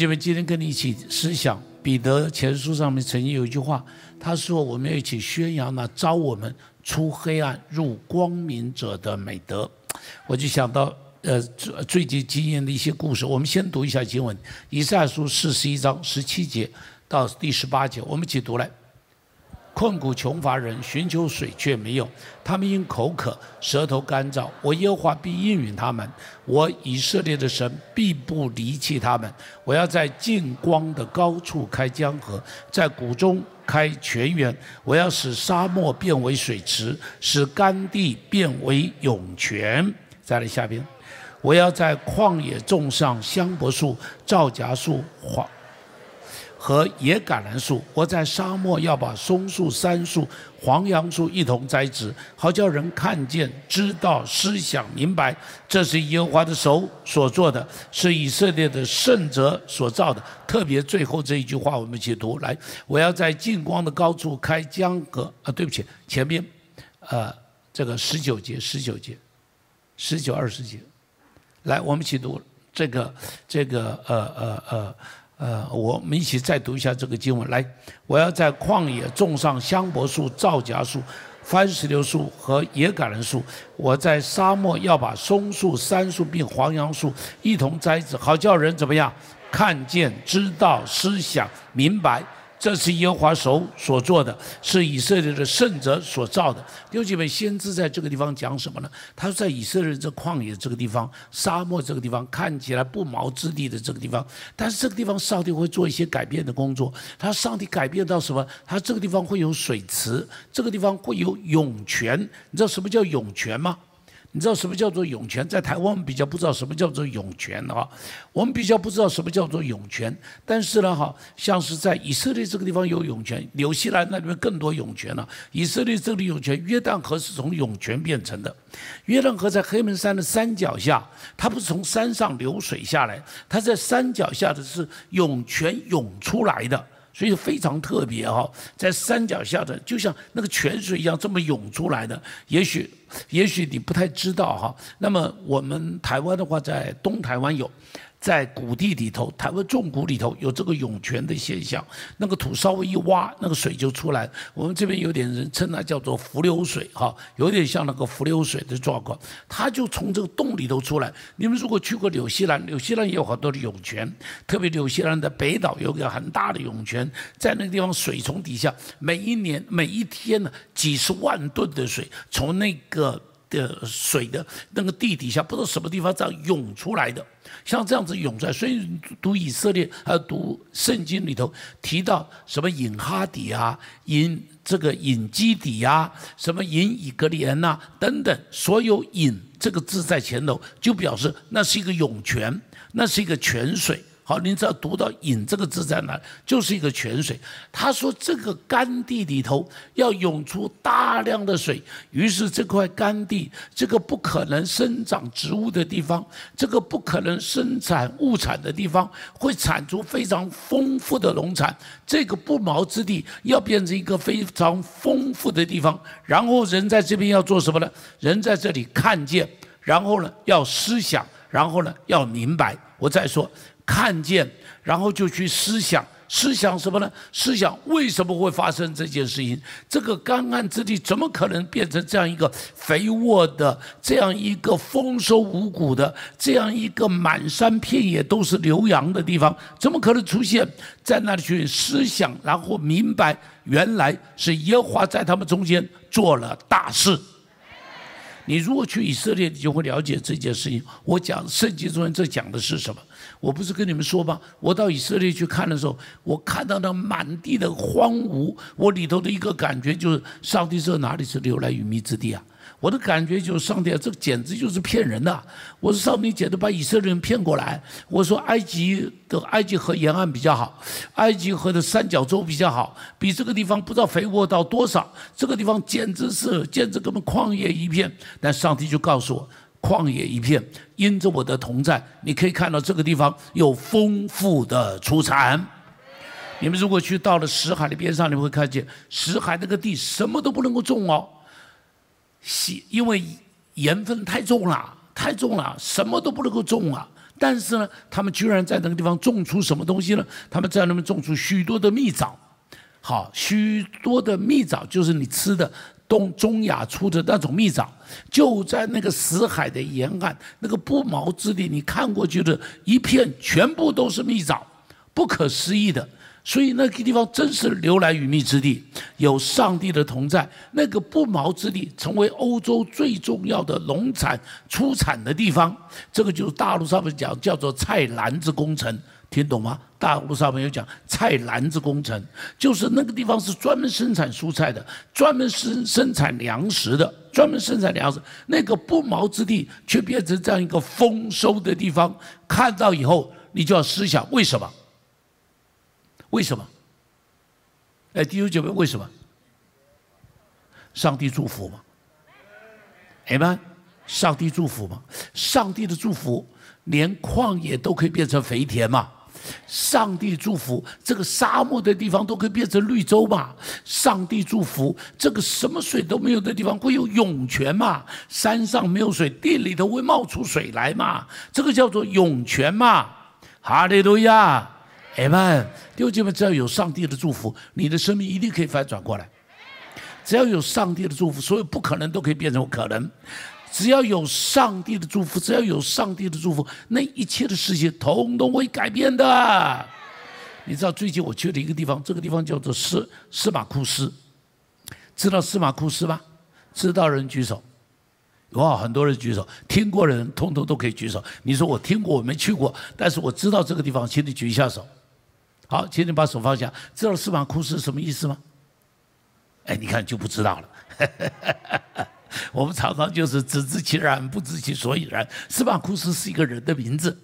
姐妹，今天跟你一起思想彼得前书上面曾经有一句话，他说：“我们要一起宣扬那招我们出黑暗入光明者的美德。”我就想到，呃，最最近经验的一些故事。我们先读一下经文，《以赛书》四十一章十七节到第十八节，我们一起读来。困苦穷乏人寻求水却没有，他们因口渴，舌头干燥。我耶和华必应允他们，我以色列的神必不离弃他们。我要在近光的高处开江河，在谷中开泉源。我要使沙漠变为水池，使干地变为涌泉。再来下边，我要在旷野种上香柏树、皂荚树、黄。和野橄榄树，我在沙漠要把松树、杉树、黄杨树一同栽植，好叫人看见、知道、思想、明白，这是耶和华的手所做的，是以色列的圣者所造的。特别最后这一句话，我们一起读来：我要在近光的高处开江河。啊，对不起，前面，呃，这个十九节、十九节、十九二十节，来，我们一起读这个、这个，呃呃呃。呃，呃我们一起再读一下这个经文。来，我要在旷野种上香柏树、皂荚树、番石榴树和野橄榄树；我在沙漠要把松树、杉树并黄杨树一同栽植，好叫人怎么样看见、知道、思想、明白。这是耶和华手所做的，是以色列的圣者所造的。弟兄姐妹，先知在这个地方讲什么呢？他说，在以色列这旷野这个地方、沙漠这个地方，看起来不毛之地的这个地方，但是这个地方上帝会做一些改变的工作。他上帝改变到什么？他这个地方会有水池，这个地方会有涌泉。你知道什么叫涌泉吗？你知道什么叫做涌泉？在台湾我们比较不知道什么叫做涌泉啊，我们比较不知道什么叫做涌泉。但是呢，哈，像是在以色列这个地方有涌泉，纽西兰那边更多涌泉了。以色列这里涌泉，约旦河是从涌泉变成的。约旦河在黑门山的山脚下，它不是从山上流水下来，它在山脚下的是涌泉涌出来的。所以非常特别哈，在山脚下的，就像那个泉水一样这么涌出来的。也许，也许你不太知道哈。那么我们台湾的话，在东台湾有。在谷地里头，台湾重谷里头有这个涌泉的现象，那个土稍微一挖，那个水就出来。我们这边有点人称它叫做浮流水，哈，有点像那个浮流水的状况，它就从这个洞里头出来。你们如果去过纽西兰，纽西兰也有很多的涌泉，特别纽西兰的北岛有个很大的涌泉，在那个地方水从底下，每一年每一天呢，几十万吨的水从那个的水的那个地底下，不知道什么地方这样涌出来的。像这样子涌出来，所以读以色列还有读圣经里头提到什么引哈底啊，引这个引基底啊，什么引以格里恩呐等等，所有引这个字在前头，就表示那是一个涌泉，那是一个泉水。好，您只要读到“引”这个字在哪，就是一个泉水。他说这个干地里头要涌出大量的水，于是这块干地，这个不可能生长植物的地方，这个不可能生产物产的地方，会产出非常丰富的农产。这个不毛之地要变成一个非常丰富的地方，然后人在这边要做什么呢？人在这里看见，然后呢要思想，然后呢要明白。我再说。看见，然后就去思想，思想什么呢？思想为什么会发生这件事情？这个干旱之地怎么可能变成这样一个肥沃的、这样一个丰收五谷的、这样一个满山遍野都是牛羊的地方？怎么可能出现在那里去思想，然后明白原来是耶和华在他们中间做了大事？你如果去以色列，你就会了解这件事情。我讲圣经中间这讲的是什么？我不是跟你们说吗？我到以色列去看的时候，我看到那满地的荒芜，我里头的一个感觉就是：上帝这哪里是流来与密之地啊？我的感觉就是：上帝啊，这简直就是骗人的！我说上帝简直把以色列人骗过来。我说埃及的埃及河沿岸比较好，埃及河的三角洲比较好，比这个地方不知道肥沃到多少。这个地方简直是简直根本旷野一片。但上帝就告诉我。旷野一片，因着我的同在，你可以看到这个地方有丰富的出产。你们如果去到了石海的边上，你会看见石海那个地什么都不能够种哦，因为盐分太重了，太重了，什么都不能够种啊。但是呢，他们居然在那个地方种出什么东西呢？他们在那边种出许多的蜜枣，好，许多的蜜枣就是你吃的东中亚出的那种蜜枣，就在那个死海的沿岸，那个不毛之地，你看过去的一片全部都是蜜枣，不可思议的。所以那个地方真是流来与蜜之地，有上帝的同在。那个不毛之地成为欧洲最重要的农产出产的地方，这个就是大陆上面讲叫做菜篮子工程，听懂吗？大陆上面有讲菜篮子工程，就是那个地方是专门生产蔬菜的，专门生生产粮食的，专门生产粮食。那个不毛之地却变成这样一个丰收的地方，看到以后你就要思想为什么？为什么？哎，弟兄姐妹，为什么？上帝祝福嘛？哎们，上帝祝福嘛？上帝的祝福，连旷野都可以变成肥田嘛？上帝祝福，这个沙漠的地方都可以变成绿洲嘛？上帝祝福，这个什么水都没有的地方会有涌泉嘛？山上没有水，地里头会冒出水来嘛？这个叫做涌泉嘛？哈利路亚！哎们，弟兄姐妹，只要有上帝的祝福，你的生命一定可以反转过来。只要有上帝的祝福，所有不可能都可以变成可能。只要有上帝的祝福，只要有上帝的祝福，那一切的事情统统会改变的。你知道最近我去了一个地方，这个地方叫做斯司马库斯，知道司马库斯吗？知道人举手。哇，很多人举手，听过的人通通都可以举手。你说我听过，我没去过，但是我知道这个地方，请你举一下手。好，请你把手放下。知道司马库斯什么意思吗？哎，你看就不知道了。我们常常就是只知其然，不知其所以然。斯巴库斯是一个人的名字。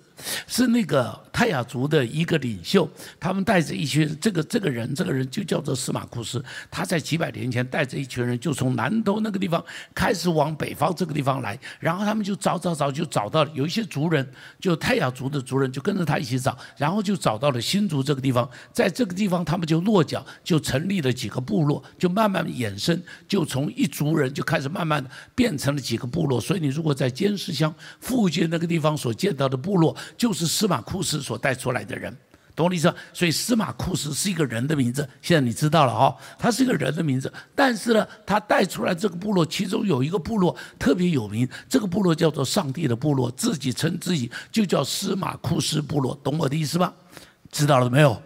是那个泰雅族的一个领袖，他们带着一群这个这个人，这个人就叫做司马库斯。他在几百年前带着一群人，就从南头那个地方开始往北方这个地方来，然后他们就找找找，就找到了有一些族人，就泰雅族的族人就跟着他一起找，然后就找到了新竹这个地方，在这个地方他们就落脚，就成立了几个部落，就慢慢衍生，就从一族人就开始慢慢变成了几个部落。所以你如果在尖石乡附近那个地方所见到的部落，就是司马库斯所带出来的人，懂我意思？所以司马库斯是一个人的名字，现在你知道了哈，他是一个人的名字。但是呢，他带出来这个部落，其中有一个部落特别有名，这个部落叫做上帝的部落，自己称自己就叫司马库斯部落，懂我的意思吧？知道了没有？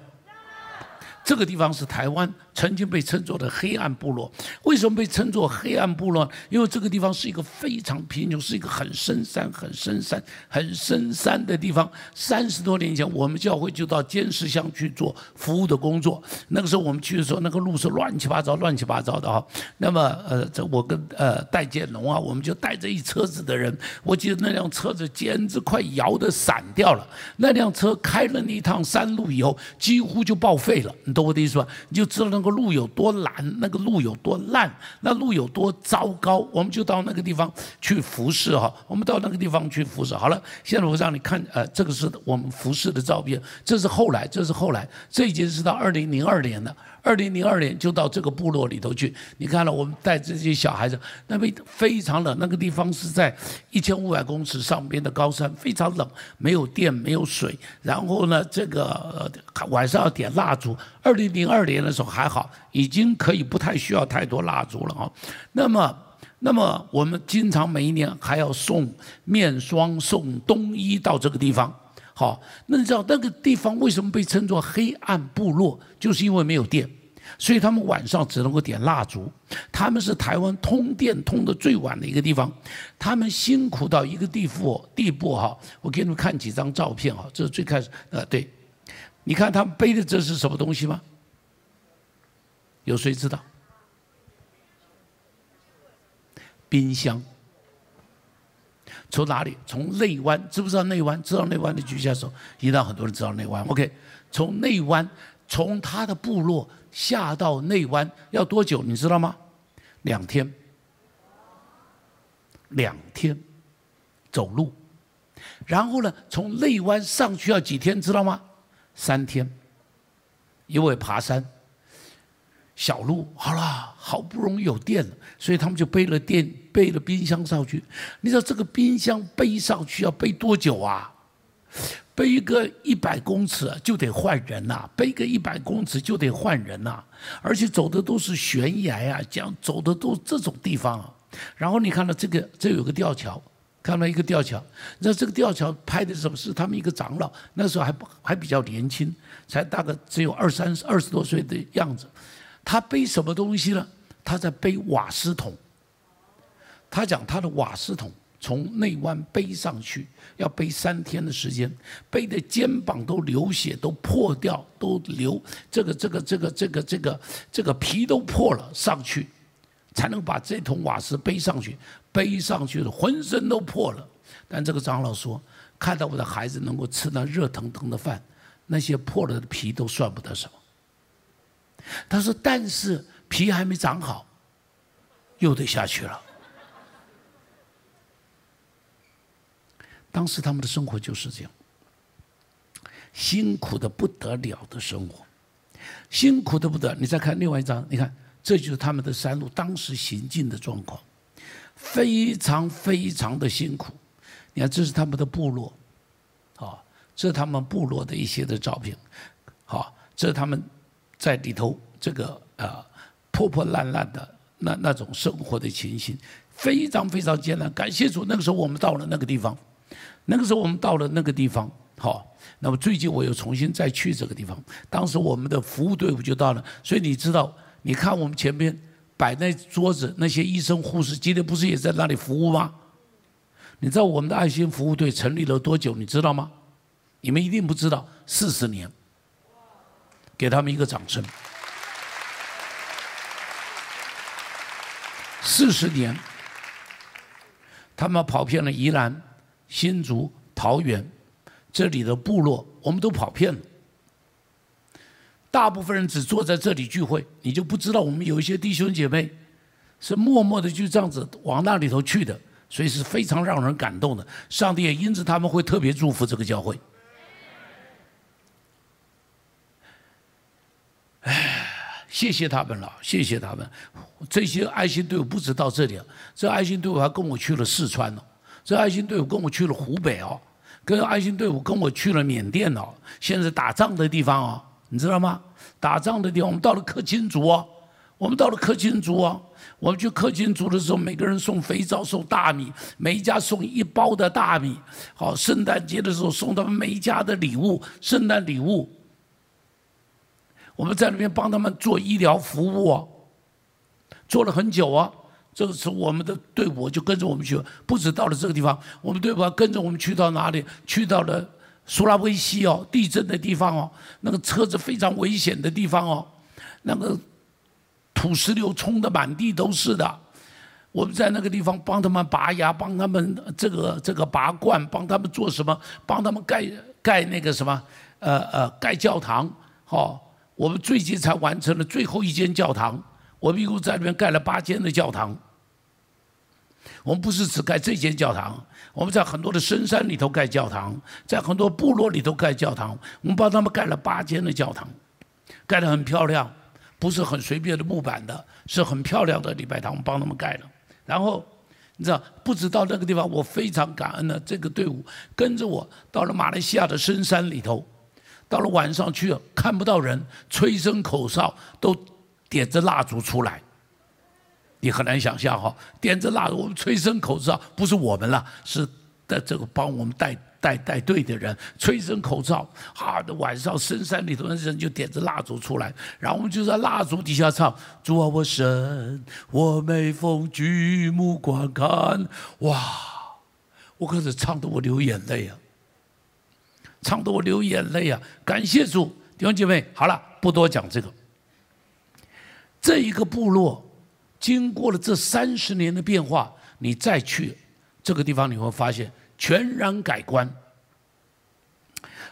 这个地方是台湾。曾经被称作的黑暗部落，为什么被称作黑暗部落？因为这个地方是一个非常贫穷，是一个很深山、很深山、很深山的地方。三十多年前，我们教会就到尖石乡去做服务的工作。那个时候我们去的时候，那个路是乱七八糟、乱七八糟的哈。那么，呃，这我跟呃戴建龙啊，我们就带着一车子的人。我记得那辆车子简直快摇得散掉了。那辆车开了那一趟山路以后，几乎就报废了。你懂我的意思吧？你就知道那个路有多难，那个路有多烂，那路有多糟糕，我们就到那个地方去服侍哈。我们到那个地方去服侍。好了，现在我让你看，呃，这个是我们服侍的照片，这是后来，这是后来，这已经是到二零零二年了。二零零二年就到这个部落里头去，你看了，我们带这些小孩子，那边非常冷，那个地方是在一千五百公尺上边的高山，非常冷，没有电，没有水，然后呢，这个晚上要点蜡烛。二零零二年的时候还好，已经可以不太需要太多蜡烛了啊。那么，那么我们经常每一年还要送面霜、送冬衣到这个地方。好，那你知道那个地方为什么被称作黑暗部落？就是因为没有电，所以他们晚上只能够点蜡烛。他们是台湾通电通的最晚的一个地方，他们辛苦到一个地步地步哈。我给你们看几张照片哈，这是最开始呃，对，你看他们背的这是什么东西吗？有谁知道？冰箱。从哪里？从内湾，知不知道内湾？知道内湾的举下手，一旦很多人知道内湾。OK，从内湾，从他的部落下到内湾要多久？你知道吗？两天，两天走路。然后呢，从内湾上去要几天？知道吗？三天，因为爬山。小路好了，好不容易有电了，所以他们就背了电，背了冰箱上去。你知道这个冰箱背上去要背多久啊？背个一百公尺就得换人呐，背个一百公尺就得换人呐，而且走的都是悬崖啊，讲走的都这种地方啊。然后你看到这个，这有个吊桥，看到一个吊桥，那这个吊桥拍的什么？是他们一个长老，那时候还还比较年轻，才大概只有二三十、二十多岁的样子。他背什么东西呢？他在背瓦斯桶。他讲他的瓦斯桶从内湾背上去，要背三天的时间，背的肩膀都流血，都破掉，都流这个这个这个这个这个这个皮都破了上去。才能把这桶瓦斯背上去，背上去了，浑身都破了。但这个长老说，看到我的孩子能够吃那热腾腾的饭，那些破了的皮都算不得什么。他说：“但是皮还没长好，又得下去了。”当时他们的生活就是这样，辛苦的不得了的生活，辛苦的不得。你再看另外一张，你看。这就是他们的山路当时行进的状况，非常非常的辛苦。你看，这是他们的部落，啊，这是他们部落的一些的照片，好，这是他们在里头这个啊破破烂烂的那那种生活的情形，非常非常艰难。感谢主，那个时候我们到了那个地方，那个时候我们到了那个地方，好。那么最近我又重新再去这个地方，当时我们的服务队伍就到了，所以你知道。你看我们前边摆那桌子，那些医生护士今天不是也在那里服务吗？你知道我们的爱心服务队成立了多久？你知道吗？你们一定不知道，四十年。给他们一个掌声。四十年，他们跑遍了宜兰、新竹、桃园这里的部落，我们都跑遍了。大部分人只坐在这里聚会，你就不知道我们有一些弟兄姐妹是默默的就这样子往那里头去的，所以是非常让人感动的。上帝也因此他们会特别祝福这个教会。哎，谢谢他们了，谢谢他们。这些爱心队伍不止到这里，这爱心队伍还跟我去了四川呢，这爱心队伍跟我去了湖北哦，跟爱心队伍跟我去了缅甸哦，现在打仗的地方哦。你知道吗？打仗的地方，我们到了克钦族哦，我们到了克钦族哦。我们去克钦族的时候，每个人送肥皂、送大米，每一家送一包的大米。好，圣诞节的时候送他们每一家的礼物，圣诞礼物。我们在那边帮他们做医疗服务啊，做了很久啊。这个时候，我们的队伍就跟着我们去，不止到了这个地方，我们队伍跟着我们去到哪里？去到了。苏拉威西哦，地震的地方哦，那个车子非常危险的地方哦，那个土石流冲的满地都是的。我们在那个地方帮他们拔牙，帮他们这个这个拔罐，帮他们做什么？帮他们盖盖那个什么？呃呃，盖教堂。好，我们最近才完成了最后一间教堂。我们一共在那边盖了八间的教堂。我们不是只盖这间教堂，我们在很多的深山里头盖教堂，在很多部落里头盖教堂。我们帮他们盖了八间的教堂，盖得很漂亮，不是很随便的木板的，是很漂亮的礼拜堂，帮他们盖了。然后你知道，不止到那个地方，我非常感恩的这个队伍跟着我到了马来西亚的深山里头，到了晚上去了看不到人，吹声口哨都点着蜡烛出来。你很难想象哈，点着蜡烛，我们吹声口哨，不是我们了，是在这个帮我们带带带队的人吹声口哨，好的晚上深山里头的人就点着蜡烛出来，然后我们就在蜡烛底下唱：主啊，我神，我每逢举目观看，哇，我可是唱得我流眼泪啊，唱得我流眼泪啊！感谢主，弟兄姐妹，好了，不多讲这个，这一个部落。经过了这三十年的变化，你再去这个地方，你会发现全然改观。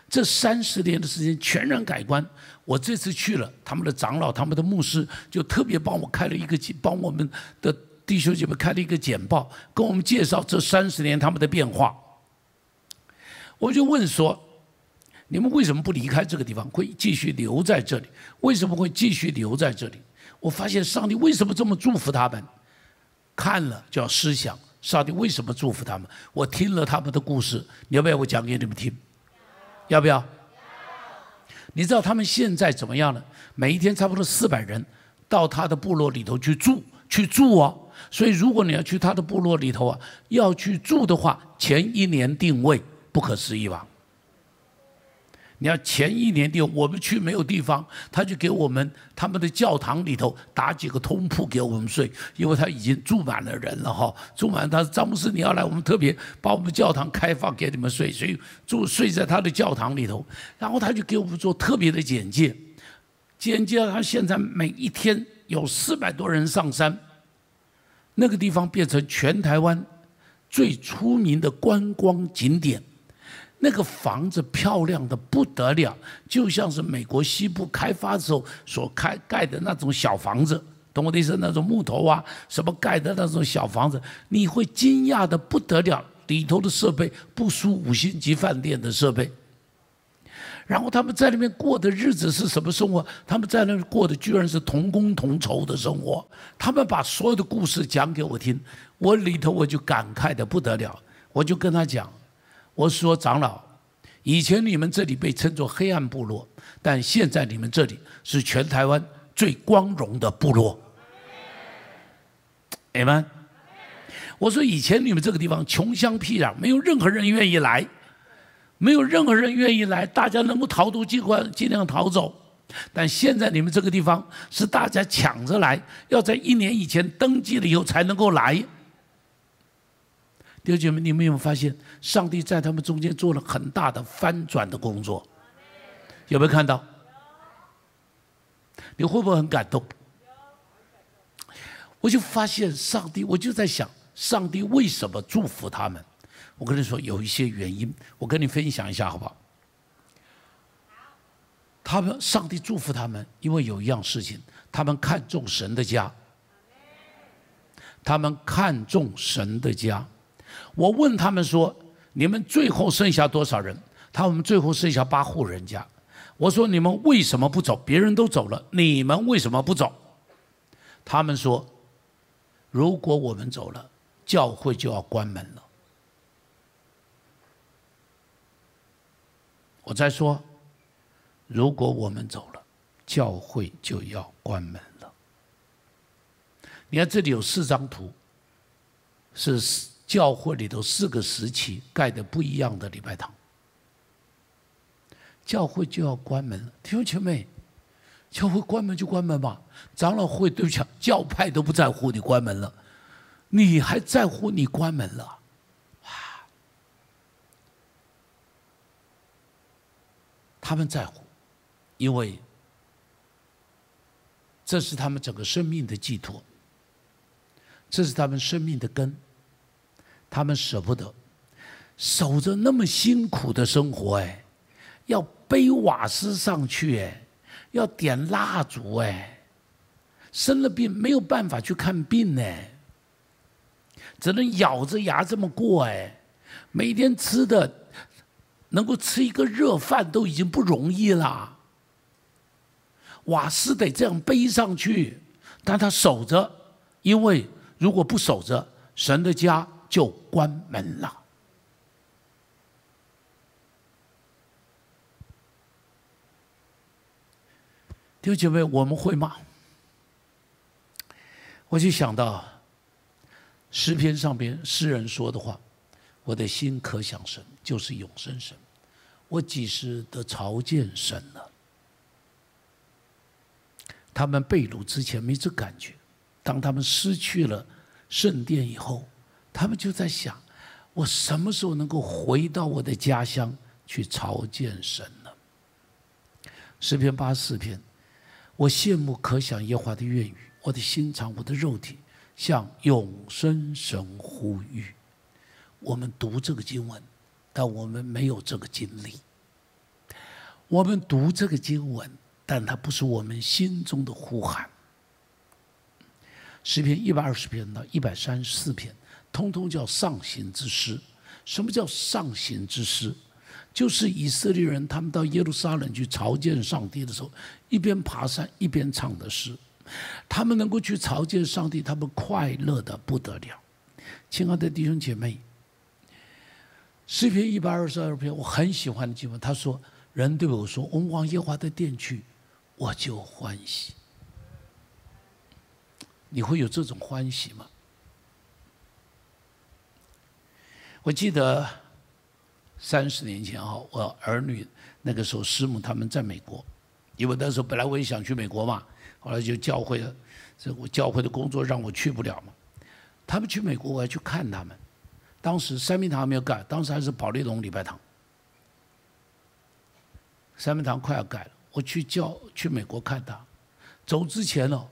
这三十年的时间全然改观。我这次去了，他们的长老、他们的牧师就特别帮我开了一个，帮我们的弟兄姐妹开了一个简报，跟我们介绍这三十年他们的变化。我就问说：你们为什么不离开这个地方，会继续留在这里？为什么会继续留在这里？我发现上帝为什么这么祝福他们？看了就要思想，上帝为什么祝福他们？我听了他们的故事，你要不要我讲给你们听？要不要？你知道他们现在怎么样了？每一天差不多四百人到他的部落里头去住，去住哦。所以如果你要去他的部落里头啊，要去住的话，前一年定位，不可思议吧？你要前一年的，我们去没有地方，他就给我们他们的教堂里头打几个通铺给我们睡，因为他已经住满了人了哈，住满他詹姆斯你要来，我们特别把我们教堂开放给你们睡，所以住睡在他的教堂里头，然后他就给我们做特别的简介，简介他现在每一天有四百多人上山，那个地方变成全台湾最出名的观光景点。那个房子漂亮的不得了，就像是美国西部开发时候所开盖的那种小房子，懂我的意思？那种木头啊，什么盖的那种小房子，你会惊讶的不得了，里头的设备不输五星级饭店的设备。然后他们在那边过的日子是什么生活？他们在那过的居然是同工同酬的生活。他们把所有的故事讲给我听，我里头我就感慨的不得了，我就跟他讲。我说长老，以前你们这里被称作黑暗部落，但现在你们这里是全台湾最光荣的部落。你们，我说以前你们这个地方穷乡僻壤，没有任何人愿意来，没有任何人愿意来，大家能够逃都尽快尽量逃走。但现在你们这个地方是大家抢着来，要在一年以前登记了以后才能够来。弟兄姐妹，你们有没有发现，上帝在他们中间做了很大的翻转的工作？有没有看到？你会不会很感动？我就发现上帝，我就在想，上帝为什么祝福他们？我跟你说，有一些原因，我跟你分享一下，好不好？他们，上帝祝福他们，因为有一样事情，他们看重神的家，他们看重神的家。我问他们说：“你们最后剩下多少人？”他们最后剩下八户人家。我说：“你们为什么不走？别人都走了，你们为什么不走？”他们说：“如果我们走了，教会就要关门了。”我再说：“如果我们走了，教会就要关门了。”你看这里有四张图，是。教会里头四个时期盖的不一样的礼拜堂，教会就要关门了。弟兄姐妹，教会关门就关门吧。长老会对不起，教派都不在乎你关门了，你还在乎你关门了？哇！他们在乎，因为这是他们整个生命的寄托，这是他们生命的根。他们舍不得守着那么辛苦的生活，哎，要背瓦斯上去，哎，要点蜡烛，哎，生了病没有办法去看病，呢，只能咬着牙这么过，哎，每天吃的能够吃一个热饭都已经不容易了，瓦斯得这样背上去，但他守着，因为如果不守着，神的家。就关门了。弟兄姐妹，我们会骂。我就想到诗篇上边诗人说的话：“我的心可想神，就是永生神。我几时得朝见神了？”他们被掳之前没这感觉，当他们失去了圣殿以后。他们就在想，我什么时候能够回到我的家乡去朝见神呢？诗篇八十四篇，我羡慕可想耶华的愿语，我的心肠，我的肉体向永生神呼吁。我们读这个经文，但我们没有这个经历。我们读这个经文，但它不是我们心中的呼喊。诗篇一百二十篇到一百三十四篇。通通叫上行之诗。什么叫上行之诗？就是以色列人他们到耶路撒冷去朝见上帝的时候，一边爬山一边唱的诗。他们能够去朝见上帝，他们快乐的不得了。亲爱的弟兄姐妹，诗篇一百二十二篇，我很喜欢的经文。他说：“人对我说，我们往耶和华的殿去，我就欢喜。”你会有这种欢喜吗？我记得三十年前哈，我儿女那个时候师母他们在美国，因为那时候本来我也想去美国嘛，后来就教会了，这我教会的工作让我去不了嘛。他们去美国，我要去看他们。当时三明堂还没有盖，当时还是保利龙礼拜堂。三明堂快要盖了，我去教去美国看他。走之前哦，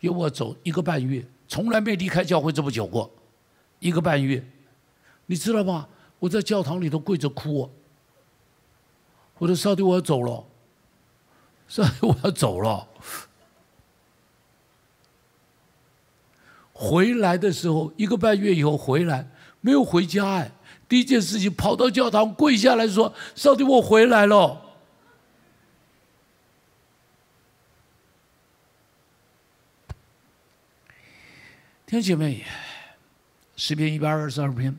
要我走一个半月，从来没离开教会这么久过，一个半月，你知道吗？我在教堂里头跪着哭。我说：“上帝，我要走了，上帝，我要走了。”回来的时候，一个半月以后回来。没有回家哎，第一件事情跑到教堂跪下来说：“上帝，我回来了。”听姐妹，十篇一百二十二篇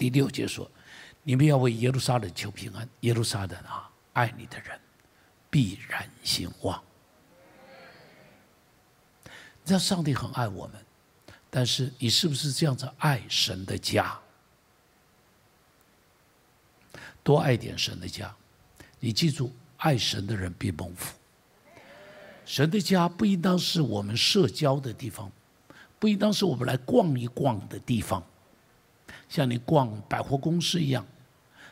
第六节说：“你们要为耶路撒冷求平安，耶路撒冷啊，爱你的人必然兴旺。”你知道上帝很爱我们。但是你是不是这样子爱神的家？多爱点神的家。你记住，爱神的人必蒙福。神的家不应当是我们社交的地方，不应当是我们来逛一逛的地方，像你逛百货公司一样，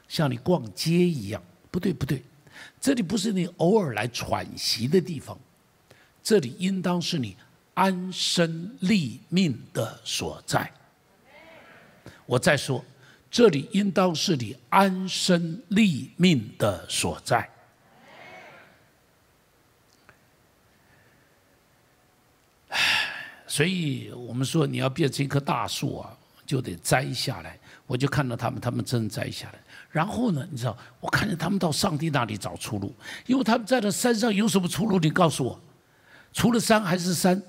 像你逛街一样。不对，不对，这里不是你偶尔来喘息的地方，这里应当是你。安身立命的所在。我再说，这里应当是你安身立命的所在。所以我们说，你要变成一棵大树啊，就得摘下来。我就看到他们，他们真摘下来。然后呢，你知道，我看见他们到上帝那里找出路，因为他们在那山上有什么出路？你告诉我，除了山还是山？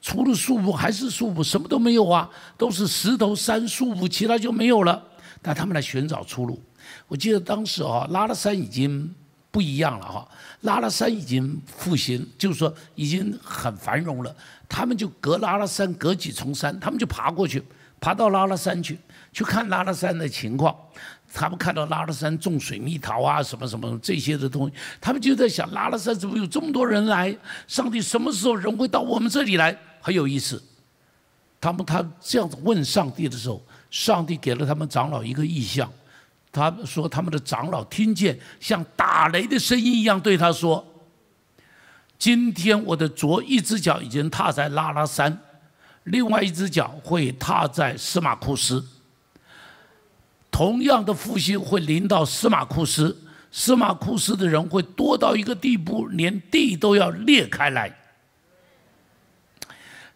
除了树木还是树木，什么都没有啊，都是石头山树木，其他就没有了。但他们来寻找出路。我记得当时啊，拉拉山已经不一样了哈，拉拉山已经复兴，就是说已经很繁荣了。他们就隔拉拉山隔几重山，他们就爬过去，爬到拉拉山去，去看拉拉山的情况。他们看到拉拉山种水蜜桃啊，什么什么这些的东西，他们就在想：拉拉山怎么有这么多人来？上帝什么时候人会到我们这里来？很有意思，他们他这样子问上帝的时候，上帝给了他们长老一个意象，他说他们的长老听见像打雷的声音一样对他说：“今天我的左一只脚已经踏在拉拉山，另外一只脚会踏在司马库斯。同样的复兴会临到司马库斯，司马库斯的人会多到一个地步，连地都要裂开来。”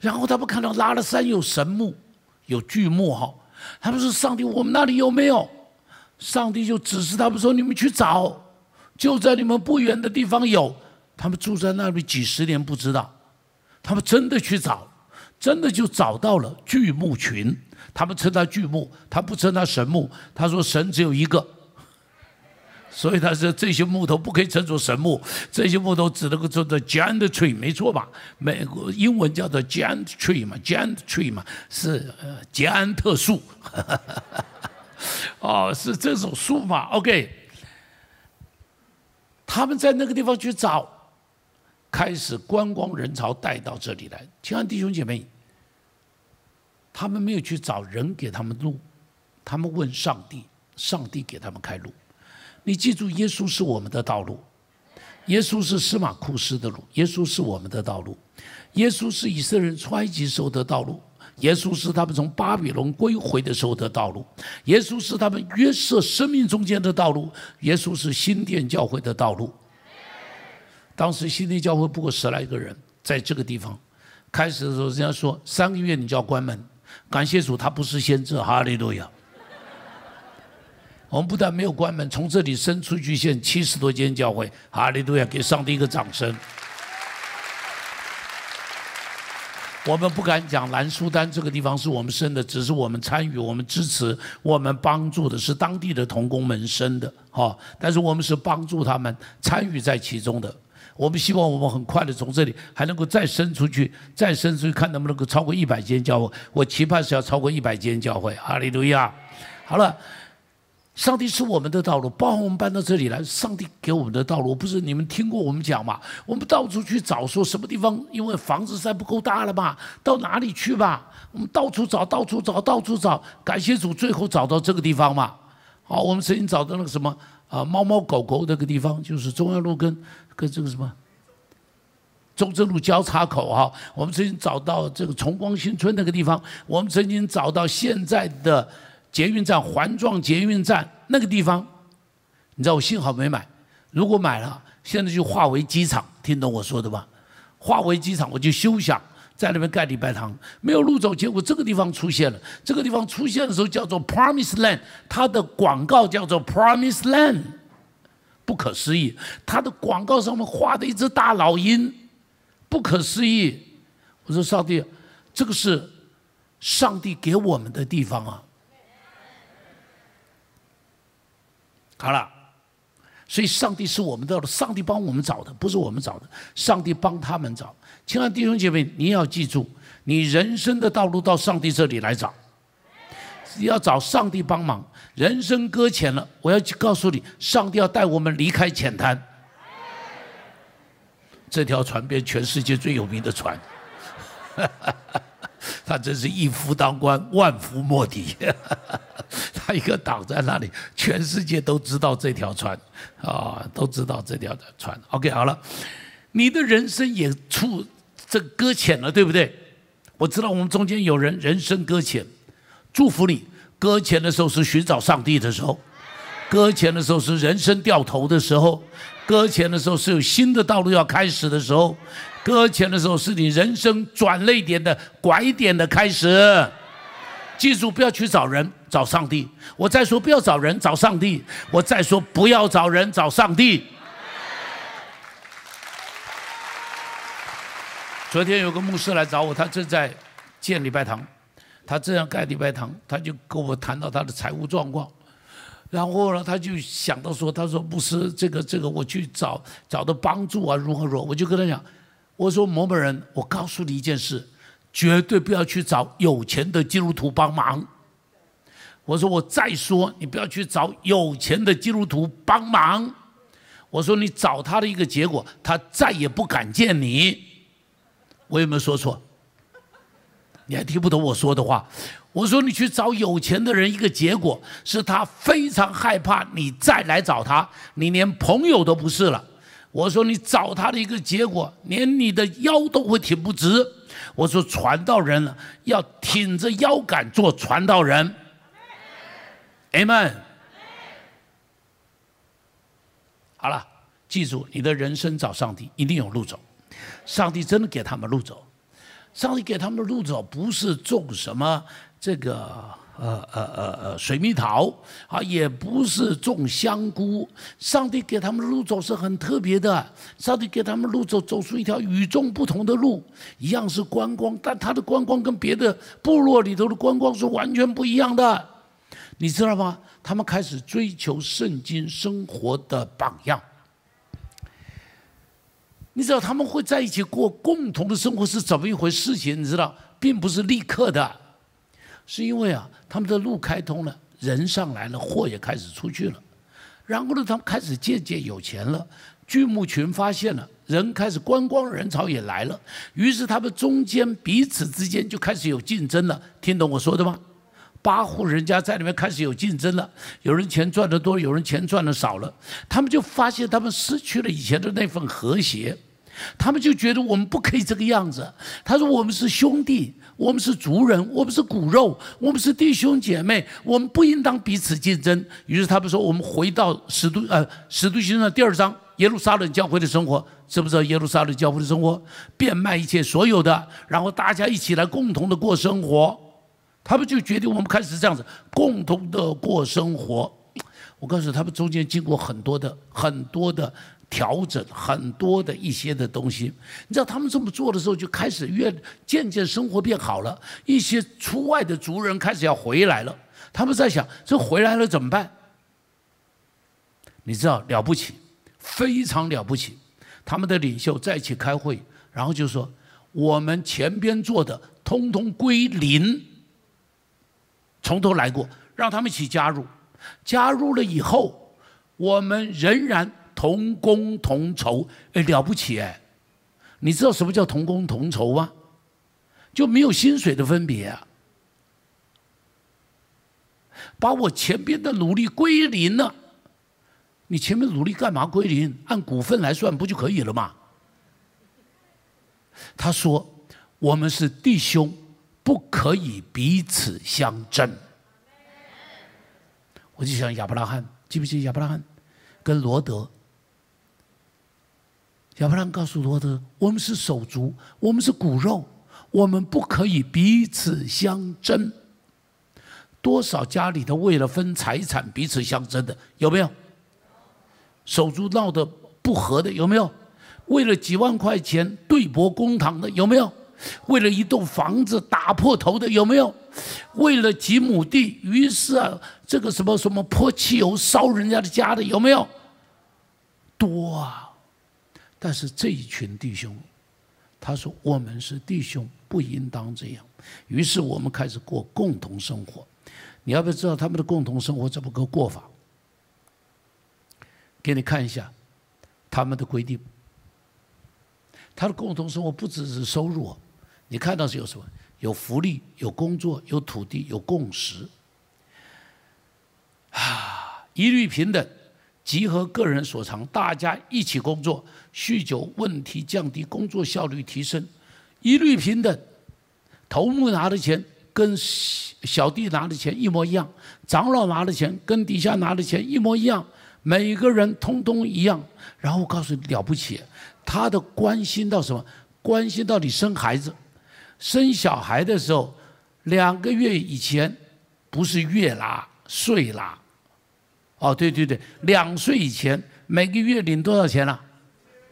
然后他们看到拉了山有神木，有巨木哈，他们说：“上帝，我们那里有没有？”上帝就指示他们说：“你们去找，就在你们不远的地方有。”他们住在那里几十年不知道，他们真的去找，真的就找到了巨木群。他们称它巨木，他不称它神木。他说：“神只有一个。”所以他说这些木头不可以称作神木，这些木头只能够做的 giant tree，没错吧？美国英文叫做 giant tree 嘛，giant tree 嘛，是呃捷安特树，哦，是这种树嘛？OK，他们在那个地方去找，开始观光人潮带到这里来。亲爱的弟兄姐妹，他们没有去找人给他们路，他们问上帝，上帝给他们开路。你记住，耶稣是我们的道路，耶稣是司马库斯的路，耶稣是我们的道路，耶稣是以色列人出埃及时候的道路，耶稣是他们从巴比伦归回的时候的道路，耶稣是他们约瑟生命中间的道路，耶稣是新殿教会的道路。当时新殿教会不过十来个人，在这个地方开始的时候，人家说三个月你就要关门，感谢主，他不是先知，哈利路亚。我们不但没有关门，从这里伸出去现七十多间教会，哈利路亚！给上帝一个掌声。我们不敢讲南苏丹这个地方是我们生的，只是我们参与、我们支持、我们帮助的是当地的童工们生的，哈。但是我们是帮助他们参与在其中的。我们希望我们很快的从这里还能够再伸出去，再伸出去，看能不能够超过一百间教会。我期盼是要超过一百间教会。哈利路亚！好了。上帝是我们的道路，包括我们搬到这里来，上帝给我们的道路，不是你们听过我们讲嘛？我们到处去找，说什么地方因为房子实在不够大了吧？到哪里去吧？我们到处找，到处找，到处找，感谢主，最后找到这个地方嘛。好，我们曾经找到那个什么啊，猫猫狗狗那个地方，就是中央路跟跟这个什么中正路交叉口哈。我们曾经找到这个崇光新村那个地方，我们曾经找到现在的。捷运站环状捷运站那个地方，你知道我幸好没买，如果买了，现在就化为机场，听懂我说的吧？化为机场，我就休想在那边盖礼拜堂，没有路走，结果这个地方出现了。这个地方出现的时候叫做 Promise Land，它的广告叫做 Promise Land，不可思议，他的广告上面画的一只大老鹰，不可思议。我说上帝，这个是上帝给我们的地方啊。好了，所以上帝是我们的，上帝帮我们找的，不是我们找的，上帝帮他们找。亲爱的弟兄姐妹，你要记住，你人生的道路到上帝这里来找，要找上帝帮忙。人生搁浅了，我要去告诉你，上帝要带我们离开浅滩。这条船变全世界最有名的船。他真是一夫当关，万夫莫敌。他一个挡在那里，全世界都知道这条船，啊，都知道这条船。OK，好了，你的人生也处这搁浅了，对不对？我知道我们中间有人人生搁浅，祝福你。搁浅的时候是寻找上帝的时候，搁浅的时候是人生掉头的时候，搁浅的时候是有新的道路要开始的时候。搁浅的时候是你人生转泪点的拐点的开始，记住不要去找人，找上帝。我再说不要找人，找上帝。我再说不要找人，找上帝。昨天有个牧师来找我，他正在建礼拜堂，他这样盖礼拜堂，他就跟我谈到他的财务状况，然后呢，他就想到说，他说牧师，这个这个我去找找的帮助啊，如何如何，我就跟他讲。我说某某人，我告诉你一件事，绝对不要去找有钱的基督徒帮忙。我说我再说，你不要去找有钱的基督徒帮忙。我说你找他的一个结果，他再也不敢见你。我有没有说错？你还听不懂我说的话？我说你去找有钱的人，一个结果是他非常害怕你再来找他，你连朋友都不是了。我说你找他的一个结果，连你的腰都会挺不直。我说传道人要挺着腰杆做传道人。Amen。好了，记住你的人生找上帝一定有路走，上帝真的给他们路走，上帝给他们的路走不是种什么这个。呃呃呃呃，水蜜桃啊，也不是种香菇。上帝给他们的路走是很特别的，上帝给他们路走，走出一条与众不同的路。一样是观光，但他的观光跟别的部落里头的观光是完全不一样的。你知道吗？他们开始追求圣经生活的榜样。你知道他们会在一起过共同的生活是怎么一回事情？你知道，并不是立刻的。是因为啊，他们的路开通了，人上来了，货也开始出去了，然后呢，他们开始渐渐有钱了，巨木群发现了，人开始观光人潮也来了，于是他们中间彼此之间就开始有竞争了，听懂我说的吗？八户人家在里面开始有竞争了，有人钱赚得多，有人钱赚的少了，他们就发现他们失去了以前的那份和谐。他们就觉得我们不可以这个样子。他说：“我们是兄弟，我们是族人，我们是骨肉，我们是弟兄姐妹，我们不应当彼此竞争。”于是他们说：“我们回到使徒呃使徒行传第二章耶路撒冷教会的生活，知不知道耶路撒冷教会的生活？变卖一切所有的，然后大家一起来共同的过生活。他们就决定我们开始这样子共同的过生活。我告诉他们，中间经过很多的很多的。”调整很多的一些的东西。你知道他们这么做的时候，就开始越渐渐生活变好了。一些出外的族人开始要回来了，他们在想：这回来了怎么办？你知道了不起，非常了不起。他们的领袖在一起开会，然后就说：我们前边做的通通归零，从头来过，让他们一起加入。加入了以后，我们仍然同工同酬，哎，了不起哎！你知道什么叫同工同酬吗？就没有薪水的分别啊！把我前边的努力归零了，你前面努力干嘛归零？按股份来算不就可以了吗？他说：“我们是弟兄，不可以彼此相争。”我就想亚伯拉罕，记不记得亚伯拉罕跟罗德？亚伯拉罕告诉罗德：“我们是手足，我们是骨肉，我们不可以彼此相争。”多少家里头为了分财产彼此相争的有没有？手足闹得不和的有没有？为了几万块钱对簿公堂的有没有？为了一栋房子打破头的有没有？为了几亩地，于是啊，这个什么什么泼汽油烧人家的家的有没有？多啊！但是这一群弟兄，他说我们是弟兄，不应当这样。于是我们开始过共同生活。你要不要知道他们的共同生活怎么个过法？给你看一下他们的规定。他的共同生活不只是收入。你看到是有什么？有福利，有工作，有土地，有共识。啊，一律平等，集合个人所长，大家一起工作，酗酒问题降低，工作效率提升。一律平等，头目拿的钱跟小弟拿的钱一模一样，长老拿的钱跟底下拿的钱一模一样，每个人通通一样。然后告诉你了不起，他的关心到什么？关心到你生孩子。生小孩的时候，两个月以前不是月啦，岁啦。哦，对对对，两岁以前每个月领多少钱了？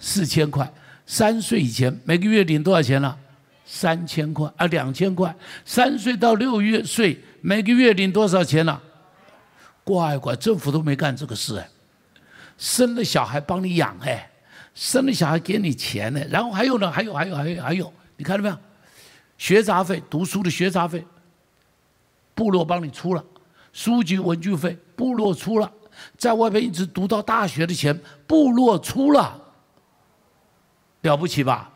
四千块。三岁以前每个月领多少钱了？三千块啊，两千块。三岁到六月岁每个月领多少钱了？乖乖，政府都没干这个事哎。生了小孩帮你养哎，生了小孩给你钱呢，然后还有呢，还有还有还有还有，你看到没有？学杂费，读书的学杂费，部落帮你出了；书籍文具费，部落出了；在外边一直读到大学的钱，部落出了。了不起吧？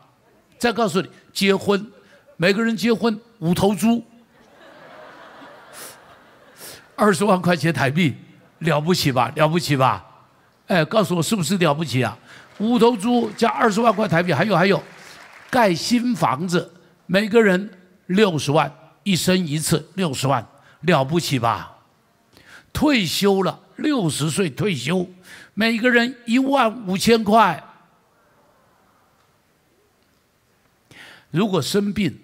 再告诉你，结婚，每个人结婚五头猪，二十万块钱台币，了不起吧？了不起吧？哎，告诉我是不是了不起啊？五头猪加二十万块台币，还有还有，盖新房子。每个人六十万，一生一次六十万，了不起吧？退休了，六十岁退休，每个人一万五千块。如果生病，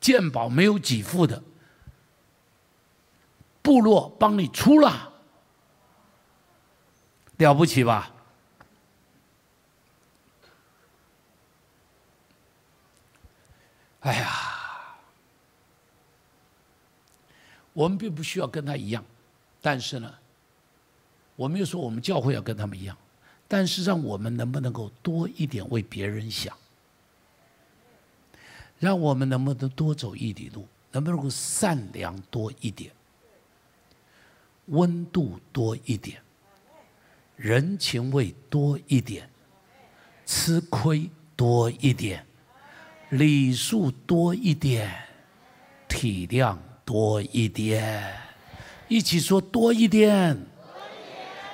健保没有给付的，部落帮你出了，了不起吧？哎呀，我们并不需要跟他一样，但是呢，我没有说我们教会要跟他们一样，但是让我们能不能够多一点为别人想，让我们能不能多走一里路，能不能够善良多一点，温度多一点，人情味多一点，吃亏多一点。礼数多一点，体谅多一点，一起说多一点。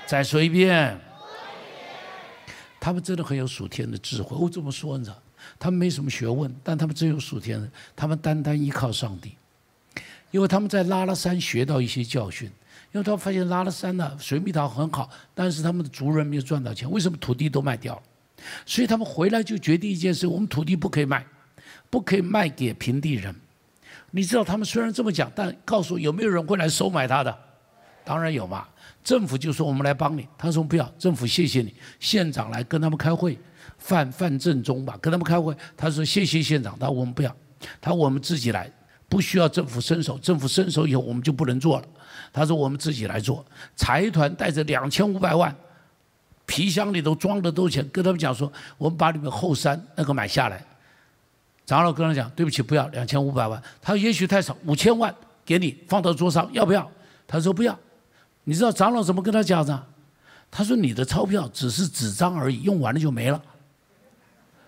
再说一遍。他们真的很有属天的智慧。我这么说呢？他们没什么学问，但他们真有属天的。他们单单依靠上帝，因为他们在拉拉山学到一些教训。因为他发现拉拉山呢水蜜桃很好，但是他们的族人没有赚到钱。为什么土地都卖掉了？所以他们回来就决定一件事：我们土地不可以卖。不可以卖给平地人，你知道他们虽然这么讲，但告诉有没有人会来收买他的？当然有嘛。政府就说我们来帮你，他说不要，政府谢谢你，县长来跟他们开会，范范正中吧，跟他们开会，他说谢谢县长，他说我们不要，他说我们自己来，不需要政府伸手，政府伸手以后我们就不能做了。他说我们自己来做，财团带着两千五百万，皮箱里头装的都是钱，跟他们讲说，我们把你们后山那个买下来。长老跟他讲，对不起，不要两千五百万。他说也许太少，五千万给你放到桌上，要不要？他说不要。你知道长老怎么跟他讲的？他说你的钞票只是纸张而已，用完了就没了。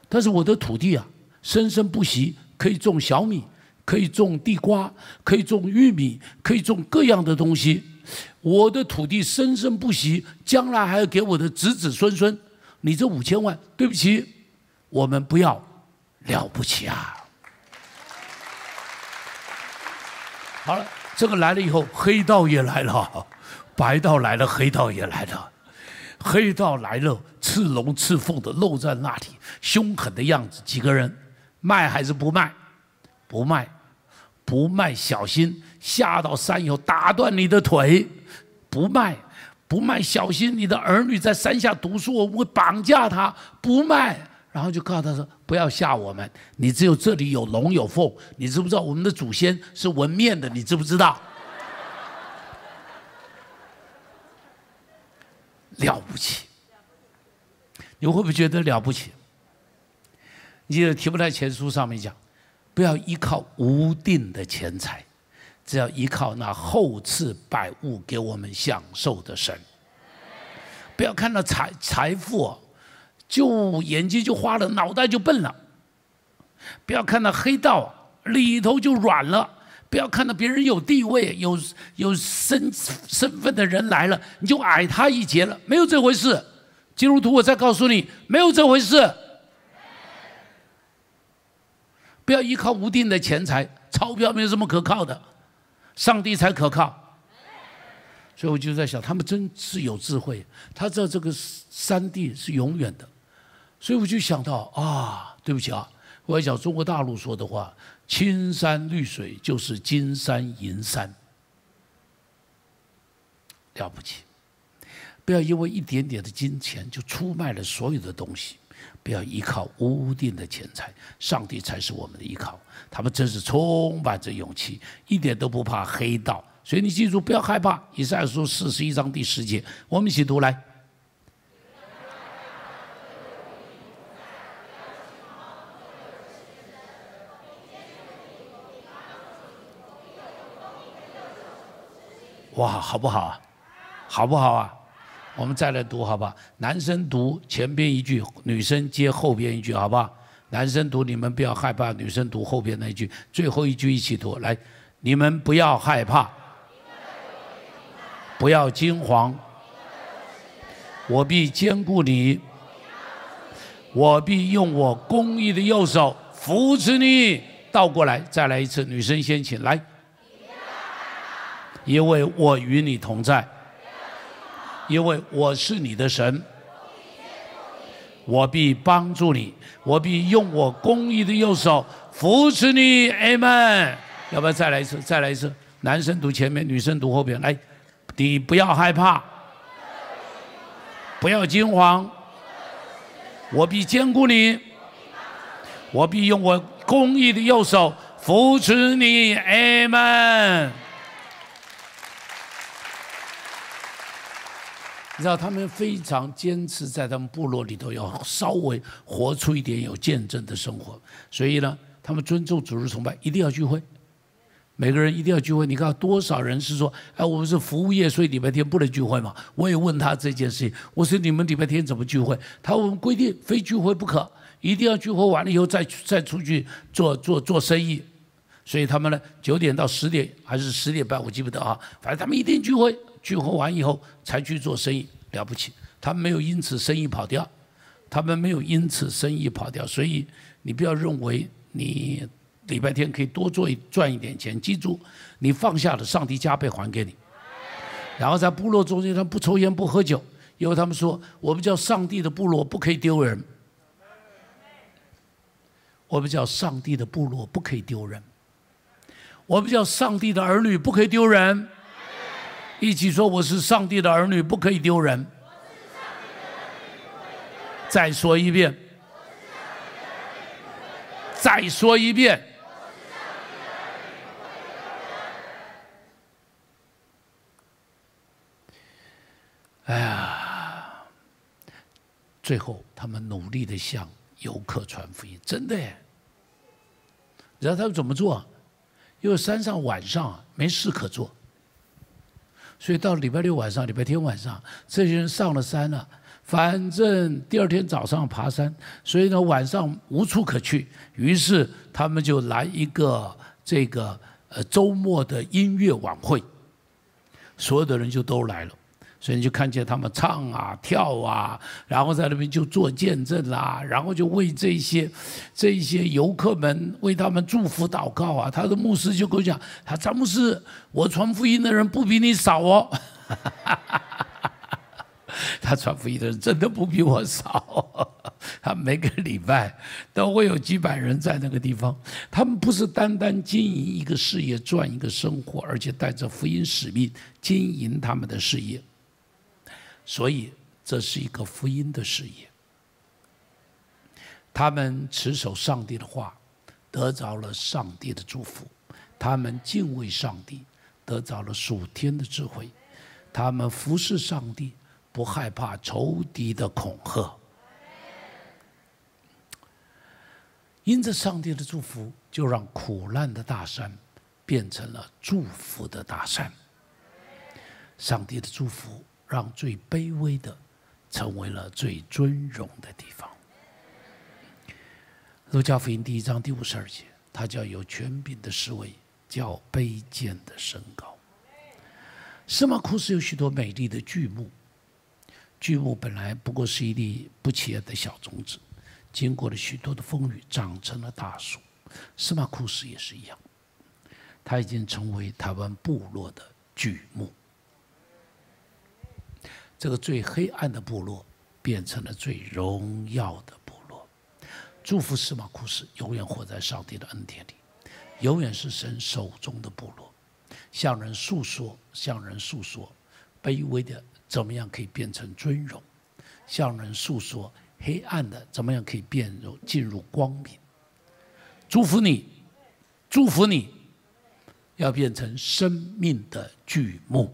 但是我的土地啊，生生不息，可以种小米。可以种地瓜，可以种玉米，可以种各样的东西。我的土地生生不息，将来还要给我的子子孙孙。你这五千万，对不起，我们不要，了不起啊！好了，这个来了以后，黑道也来了，白道来了，黑道也来了。黑道来了，赤龙赤凤的露在那里，凶狠的样子。几个人卖还是不卖？不卖。不卖，小心下到山以后打断你的腿。不卖，不卖，小心你的儿女在山下读书，我们会绑架他。不卖，然后就告诉他说：“不要吓我们，你只有这里有龙有凤。你知不知道我们的祖先是纹面的？你知不知道？了不起！你会不会觉得了不起？你记得《提不太前书》上面讲。不要依靠无定的钱财，只要依靠那厚赐百物给我们享受的神。不要看到财财富，就眼睛就花了，脑袋就笨了。不要看到黑道里头就软了。不要看到别人有地位、有有身身份的人来了，你就矮他一截了。没有这回事。基督徒，我再告诉你，没有这回事。不要依靠无定的钱财，钞票没有什么可靠的，上帝才可靠。所以我就在想，他们真是有智慧，他知道这个三地是永远的。所以我就想到啊，对不起啊，我要讲中国大陆说的话：青山绿水就是金山银山，了不起。不要因为一点点的金钱就出卖了所有的东西。不要依靠无定的钱财，上帝才是我们的依靠。他们真是充满着勇气，一点都不怕黑道。所以你记住，不要害怕。以赛亚书四十一章第十节，我们一起读来。哇，好不好啊？好不好啊？我们再来读，好吧？男生读前边一句，女生接后边一句，好吧？男生读，你们不要害怕；女生读后边那一句，最后一句一起读。来，你们不要害怕，不要惊慌，我必坚固你，我必用我公义的右手扶持你。倒过来，再来一次，女生先请来，因为我与你同在。因为我是你的神，我必帮助你，我必用我公义的右手扶持你。Amen。要不要再来一次？再来一次。男生读前面，女生读后边。来，你不要害怕，不要惊慌，我必坚固你，我必用我公义的右手扶持你。Amen。你知道他们非常坚持在他们部落里头要稍微活出一点有见证的生活，所以呢，他们尊重主日崇拜，一定要聚会，每个人一定要聚会。你看多少人是说，哎，我们是服务业，所以礼拜天不能聚会嘛？我也问他这件事情，我说你们礼拜天怎么聚会？他说我们规定非聚会不可，一定要聚会完了以后再再出去做做做生意。所以他们呢，九点到十点还是十点半，我记不得啊，反正他们一定聚会。聚合完以后才去做生意，了不起。他们没有因此生意跑掉，他们没有因此生意跑掉。所以你不要认为你礼拜天可以多做赚一点钱。记住，你放下了，上帝加倍还给你。然后在部落中间，他不抽烟不喝酒，因为他们说我们叫上帝的部落不可以丢人。我们叫上帝的部落不可以丢人。我们叫上帝的儿女不可以丢人。一起说：“我是上帝的儿女，不可以丢人。”再说一遍。再说一遍。哎呀，最后他们努力的向游客传福音，真的。耶。你知道他们怎么做？因为山上晚上没事可做，所以到礼拜六晚上、礼拜天晚上，这些人上了山了。反正第二天早上爬山，所以呢晚上无处可去，于是他们就来一个这个呃周末的音乐晚会，所有的人就都来了。所以你就看见他们唱啊、跳啊，然后在那边就做见证啦，然后就为这些、这些游客们为他们祝福祷告啊。他的牧师就跟我讲：“他詹姆斯，我传福音的人不比你少哦。”他传福音的人真的不比我少，他每个礼拜都会有几百人在那个地方。他们不是单单经营一个事业、赚一个生活，而且带着福音使命经营他们的事业。所以，这是一个福音的事业。他们持守上帝的话，得着了上帝的祝福；他们敬畏上帝，得着了属天的智慧；他们服侍上帝，不害怕仇敌的恐吓。因着上帝的祝福，就让苦难的大山变成了祝福的大山。上帝的祝福。让最卑微的成为了最尊荣的地方。路加福音第一章第五十二节，他叫有权柄的侍卫，叫卑贱的升高。司马库斯有许多美丽的巨木，巨木本来不过是一粒不起眼的小种子，经过了许多的风雨，长成了大树。司马库斯也是一样，他已经成为台湾部落的巨木。这个最黑暗的部落变成了最荣耀的部落。祝福司马库斯永远活在上帝的恩典里，永远是神手中的部落。向人诉说，向人诉说，卑微的怎么样可以变成尊荣？向人诉说，黑暗的怎么样可以变入进入光明？祝福你，祝福你，要变成生命的巨木。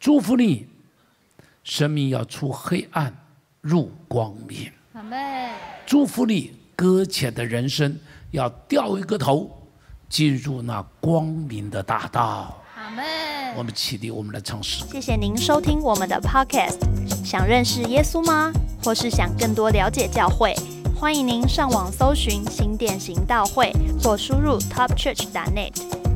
祝福你，生命要出黑暗入光明。阿妹，祝福你搁浅的人生要掉一个头，进入那光明的大道。阿妹，我们起立，我们来唱诗。谢谢您收听我们的 Podcast。想认识耶稣吗？或是想更多了解教会？欢迎您上网搜寻新店行道会，或输入 topchurch.net，